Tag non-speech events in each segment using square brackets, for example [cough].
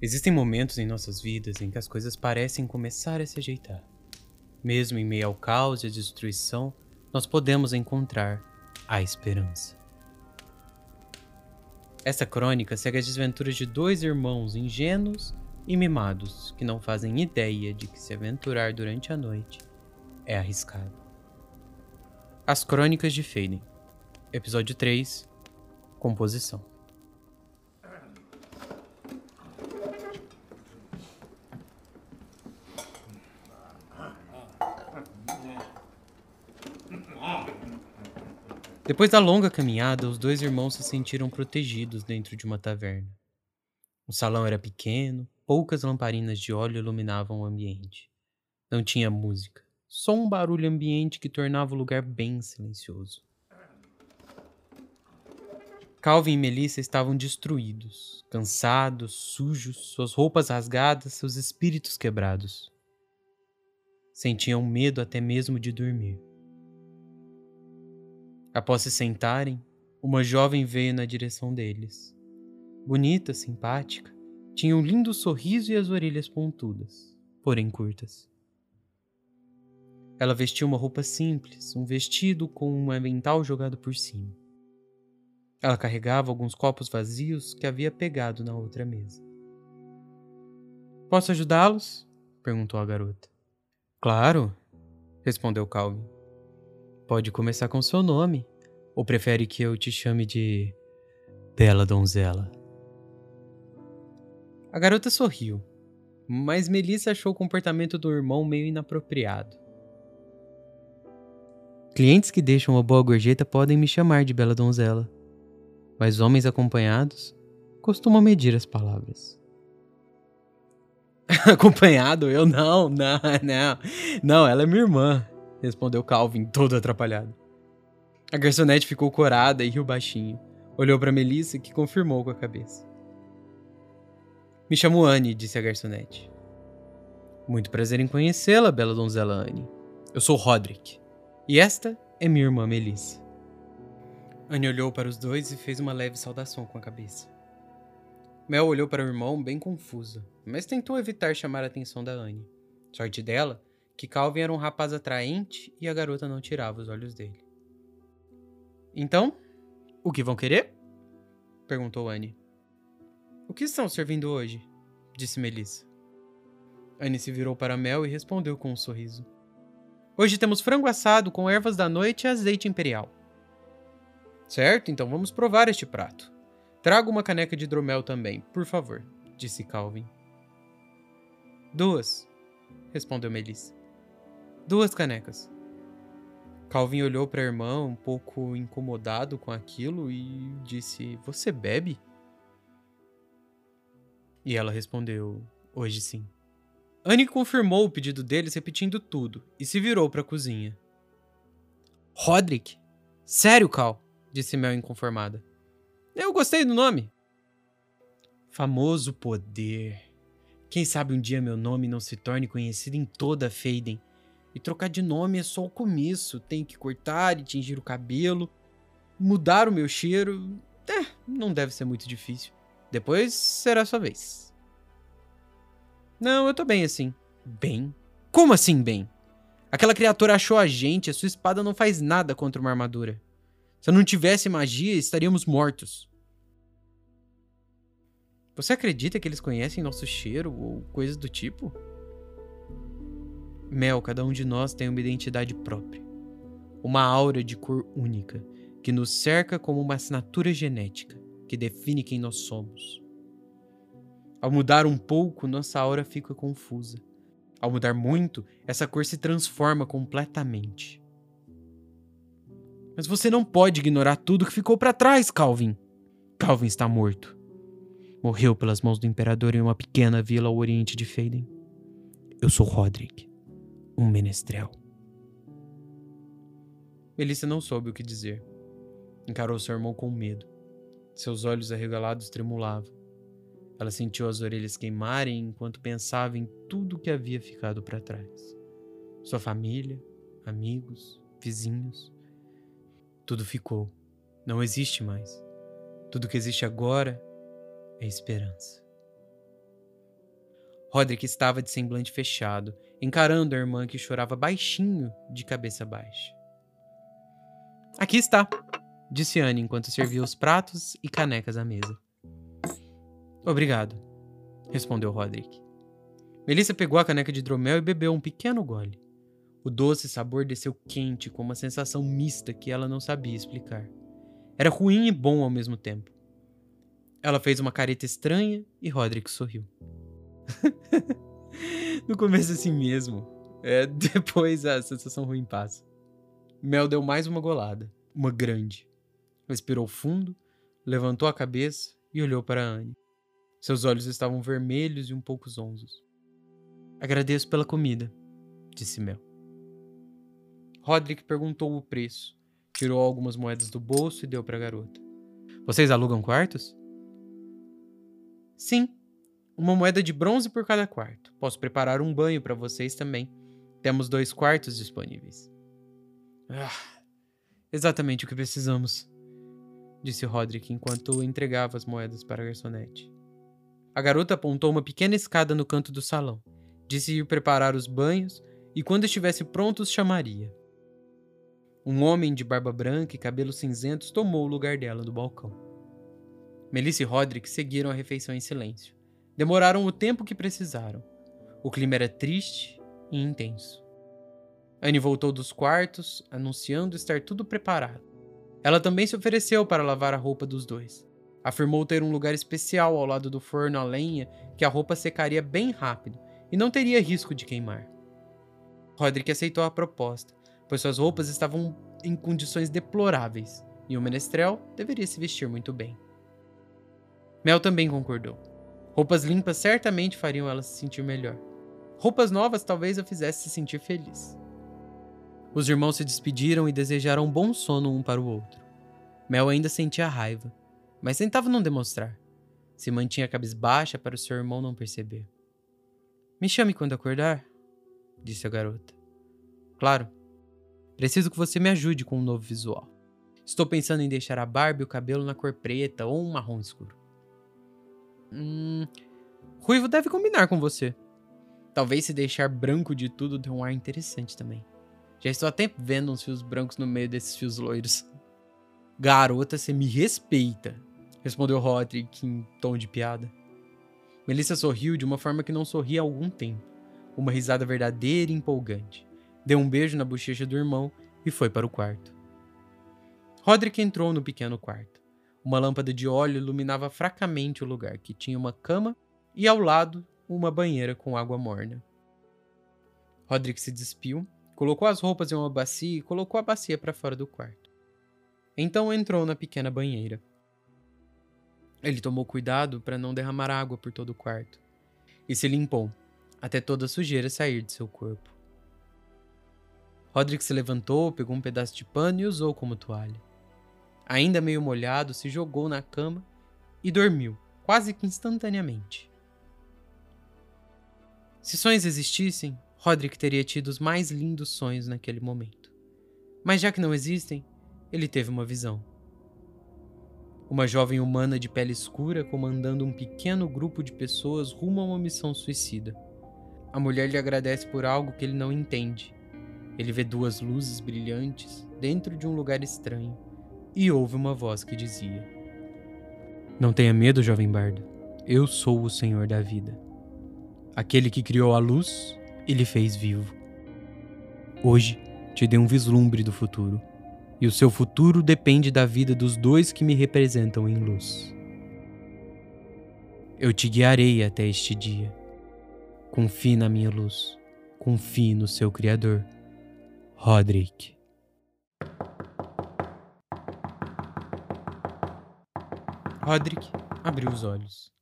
Existem momentos em nossas vidas em que as coisas parecem começar a se ajeitar. Mesmo em meio ao caos e à destruição, nós podemos encontrar a esperança. Esta crônica segue as desventuras de dois irmãos ingênuos e mimados que não fazem ideia de que se aventurar durante a noite é arriscado. As Crônicas de Faden, Episódio 3 Composição. Depois da longa caminhada, os dois irmãos se sentiram protegidos dentro de uma taverna. O salão era pequeno, poucas lamparinas de óleo iluminavam o ambiente. Não tinha música, só um barulho ambiente que tornava o lugar bem silencioso. Calvin e Melissa estavam destruídos, cansados, sujos, suas roupas rasgadas, seus espíritos quebrados. Sentiam medo até mesmo de dormir. Após se sentarem, uma jovem veio na direção deles. Bonita, simpática, tinha um lindo sorriso e as orelhas pontudas, porém curtas. Ela vestia uma roupa simples, um vestido com um avental jogado por cima. Ela carregava alguns copos vazios que havia pegado na outra mesa. Posso ajudá-los? perguntou a garota. Claro, respondeu Calvin. Pode começar com seu nome. Ou prefere que eu te chame de Bela Donzela? A garota sorriu, mas Melissa achou o comportamento do irmão meio inapropriado. Clientes que deixam uma boa gorjeta podem me chamar de Bela Donzela, mas homens acompanhados costumam medir as palavras. [laughs] Acompanhado? Eu não, [laughs] não, não. Não, ela é minha irmã respondeu Calvin, todo atrapalhado. A garçonete ficou corada e riu baixinho. Olhou para Melissa, que confirmou com a cabeça. Me chamo Anne, disse a garçonete. Muito prazer em conhecê-la, bela donzela Anne. Eu sou Roderick. E esta é minha irmã Melissa. Anne olhou para os dois e fez uma leve saudação com a cabeça. Mel olhou para o irmão bem confusa, mas tentou evitar chamar a atenção da Anne. Sorte dela que Calvin era um rapaz atraente e a garota não tirava os olhos dele. Então, o que vão querer? perguntou Anne. O que estão servindo hoje? disse Melissa. Anne se virou para Mel e respondeu com um sorriso. Hoje temos frango assado com ervas da noite e azeite imperial. Certo, então vamos provar este prato. Traga uma caneca de hidromel também, por favor, disse Calvin. Duas, respondeu Melissa. Duas canecas. Calvin olhou para a irmã, um pouco incomodado com aquilo, e disse: Você bebe? E ela respondeu: Hoje sim. Annie confirmou o pedido deles, repetindo tudo, e se virou para a cozinha. Roderick? Sério, Cal? disse Mel inconformada. Eu gostei do nome. Famoso poder. Quem sabe um dia meu nome não se torne conhecido em toda Faden e trocar de nome é só o começo. Tem que cortar e tingir o cabelo, mudar o meu cheiro. É, não deve ser muito difícil. Depois será sua vez. Não, eu tô bem assim. Bem? Como assim bem? Aquela criatura achou a gente, a sua espada não faz nada contra uma armadura. Se eu não tivesse magia, estaríamos mortos. Você acredita que eles conhecem nosso cheiro ou coisas do tipo? Mel, cada um de nós tem uma identidade própria. Uma aura de cor única, que nos cerca como uma assinatura genética, que define quem nós somos. Ao mudar um pouco, nossa aura fica confusa. Ao mudar muito, essa cor se transforma completamente. Mas você não pode ignorar tudo que ficou para trás, Calvin. Calvin está morto. Morreu pelas mãos do imperador em uma pequena vila ao oriente de Faden. Eu sou Roderick um menestrel. Melissa não soube o que dizer. Encarou seu irmão com medo. Seus olhos arregalados tremulavam. Ela sentiu as orelhas queimarem enquanto pensava em tudo que havia ficado para trás. Sua família, amigos, vizinhos. Tudo ficou. Não existe mais. Tudo que existe agora é esperança. Roderick estava de semblante fechado, encarando a irmã que chorava baixinho, de cabeça baixa. Aqui está, disse Anne enquanto servia os pratos e canecas à mesa. Obrigado, respondeu Roderick. Melissa pegou a caneca de hidromel e bebeu um pequeno gole. O doce sabor desceu quente com uma sensação mista que ela não sabia explicar. Era ruim e bom ao mesmo tempo. Ela fez uma careta estranha e Roderick sorriu. [laughs] no começo assim mesmo. É, [laughs] depois a sensação ruim passa. Mel deu mais uma golada, uma grande. Respirou fundo, levantou a cabeça e olhou para Anne. Seus olhos estavam vermelhos e um pouco zonzos. Agradeço pela comida, disse Mel. Roderick perguntou o preço, tirou algumas moedas do bolso e deu para a garota. Vocês alugam quartos? Sim, uma moeda de bronze por cada quarto. Posso preparar um banho para vocês também. Temos dois quartos disponíveis. Ah, exatamente o que precisamos, disse Roderick enquanto entregava as moedas para a garçonete. A garota apontou uma pequena escada no canto do salão. Disse ir preparar os banhos e, quando estivesse pronto, os chamaria. Um homem de barba branca e cabelos cinzentos tomou o lugar dela no balcão. Melissa e Roderick seguiram a refeição em silêncio. Demoraram o tempo que precisaram. O clima era triste e intenso. Anne voltou dos quartos, anunciando estar tudo preparado. Ela também se ofereceu para lavar a roupa dos dois. Afirmou ter um lugar especial ao lado do forno a lenha que a roupa secaria bem rápido e não teria risco de queimar. Roderick aceitou a proposta, pois suas roupas estavam em condições deploráveis e o menestrel deveria se vestir muito bem. Mel também concordou. Roupas limpas certamente fariam ela se sentir melhor. Roupas novas talvez a fizesse se sentir feliz. Os irmãos se despediram e desejaram um bom sono um para o outro. Mel ainda sentia raiva, mas tentava não demonstrar. Se mantinha cabisbaixa para o seu irmão não perceber. Me chame quando acordar, disse a garota. Claro. Preciso que você me ajude com um novo visual. Estou pensando em deixar a barba e o cabelo na cor preta ou um marrom escuro. Hum. Ruivo deve combinar com você. Talvez se deixar branco de tudo dê um ar interessante também. Já estou tempo vendo uns fios brancos no meio desses fios loiros. Garota, você me respeita, respondeu Roderick em tom de piada. Melissa sorriu de uma forma que não sorria há algum tempo. Uma risada verdadeira e empolgante. Deu um beijo na bochecha do irmão e foi para o quarto. Roderick entrou no pequeno quarto. Uma lâmpada de óleo iluminava fracamente o lugar, que tinha uma cama e ao lado uma banheira com água morna. Roderick se despiu Colocou as roupas em uma bacia e colocou a bacia para fora do quarto. Então entrou na pequena banheira. Ele tomou cuidado para não derramar água por todo o quarto e se limpou, até toda a sujeira sair de seu corpo. Roderick se levantou, pegou um pedaço de pano e usou como toalha. Ainda meio molhado, se jogou na cama e dormiu, quase que instantaneamente. Se sonhos existissem, Roderick teria tido os mais lindos sonhos naquele momento. Mas já que não existem, ele teve uma visão. Uma jovem humana de pele escura comandando um pequeno grupo de pessoas rumo a uma missão suicida. A mulher lhe agradece por algo que ele não entende. Ele vê duas luzes brilhantes dentro de um lugar estranho e ouve uma voz que dizia: Não tenha medo, jovem bardo. Eu sou o Senhor da vida. Aquele que criou a luz e lhe fez vivo. Hoje te dei um vislumbre do futuro, e o seu futuro depende da vida dos dois que me representam em luz. Eu te guiarei até este dia. Confie na minha luz. Confie no seu Criador. Roderick. Roderick abriu os olhos.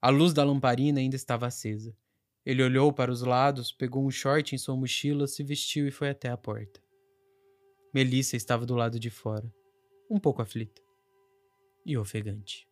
A luz da lamparina ainda estava acesa. Ele olhou para os lados, pegou um short em sua mochila, se vestiu e foi até a porta. Melissa estava do lado de fora, um pouco aflita e ofegante.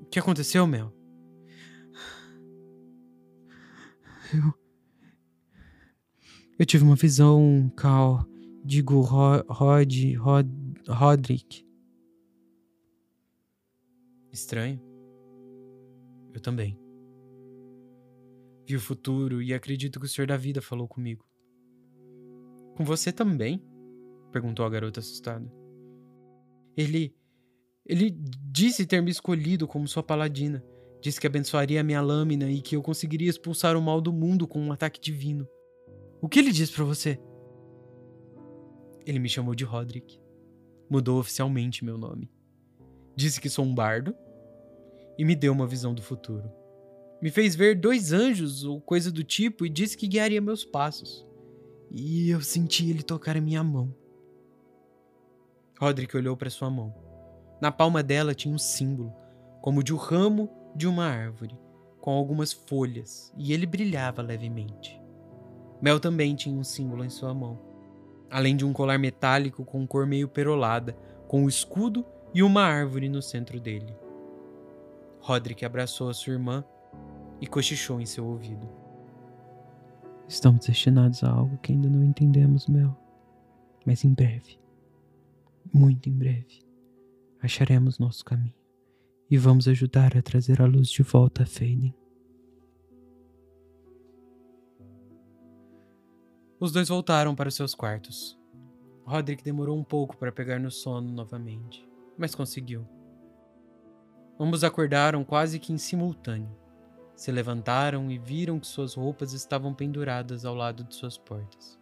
O que aconteceu, Mel? Eu. Eu tive uma visão, Cal. Digo, Rod. Rod. Roderick. Estranho. Eu também. Vi o futuro e acredito que o Senhor da Vida falou comigo. Com você também? perguntou a garota assustada. Ele. Ele disse ter me escolhido como sua paladina. Disse que abençoaria a minha lâmina e que eu conseguiria expulsar o mal do mundo com um ataque divino. O que ele disse para você? Ele me chamou de Roderick. Mudou oficialmente meu nome. Disse que sou um bardo e me deu uma visão do futuro. Me fez ver dois anjos ou coisa do tipo e disse que guiaria meus passos. E eu senti ele tocar a minha mão. Roderick olhou para sua mão. Na palma dela tinha um símbolo, como de um ramo de uma árvore, com algumas folhas, e ele brilhava levemente. Mel também tinha um símbolo em sua mão, além de um colar metálico com cor meio perolada, com o escudo e uma árvore no centro dele. Roderick abraçou a sua irmã e cochichou em seu ouvido. Estamos destinados a algo que ainda não entendemos, Mel. Mas em breve, muito em breve, acharemos nosso caminho e vamos ajudar a trazer a luz de volta a Faden. Os dois voltaram para seus quartos. Roderick demorou um pouco para pegar no sono novamente, mas conseguiu. Ambos acordaram quase que em simultâneo. Se levantaram e viram que suas roupas estavam penduradas ao lado de suas portas.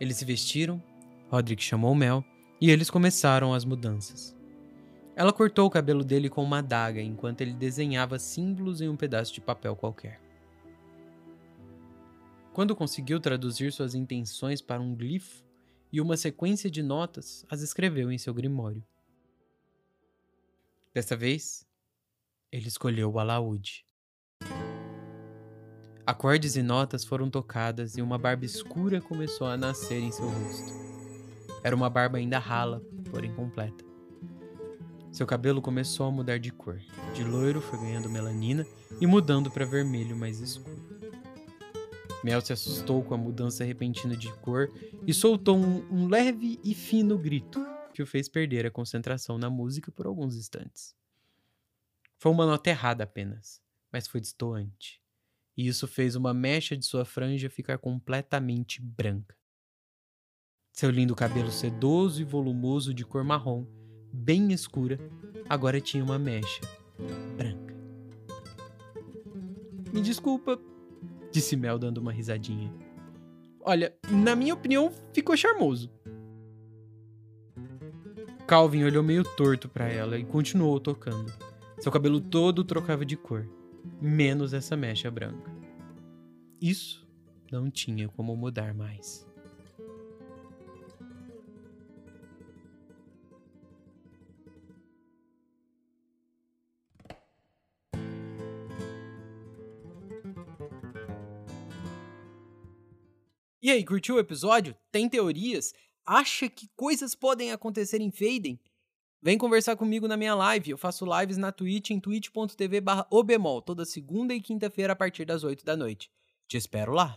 Eles se vestiram, Roderick chamou Mel e eles começaram as mudanças. Ela cortou o cabelo dele com uma adaga enquanto ele desenhava símbolos em um pedaço de papel qualquer. Quando conseguiu traduzir suas intenções para um glifo e uma sequência de notas, as escreveu em seu grimório. Dessa vez, ele escolheu o alaúde. Acordes e notas foram tocadas e uma barba escura começou a nascer em seu rosto. Era uma barba ainda rala, porém completa. Seu cabelo começou a mudar de cor. De loiro foi ganhando melanina e mudando para vermelho mais escuro. Mel se assustou com a mudança repentina de cor e soltou um, um leve e fino grito que o fez perder a concentração na música por alguns instantes. Foi uma nota errada apenas, mas foi destoante. E isso fez uma mecha de sua franja ficar completamente branca. Seu lindo cabelo sedoso e volumoso de cor marrom, bem escura, agora tinha uma mecha branca. Me desculpa, disse Mel dando uma risadinha. Olha, na minha opinião, ficou charmoso. Calvin olhou meio torto para ela e continuou tocando. Seu cabelo todo trocava de cor, menos essa mecha branca. Isso não tinha como mudar mais. E aí, curtiu o episódio? Tem teorias? Acha que coisas podem acontecer em Faden? Vem conversar comigo na minha live. Eu faço lives na Twitch em twitch.tv obemol toda segunda e quinta-feira a partir das 8 da noite. Te espero lá.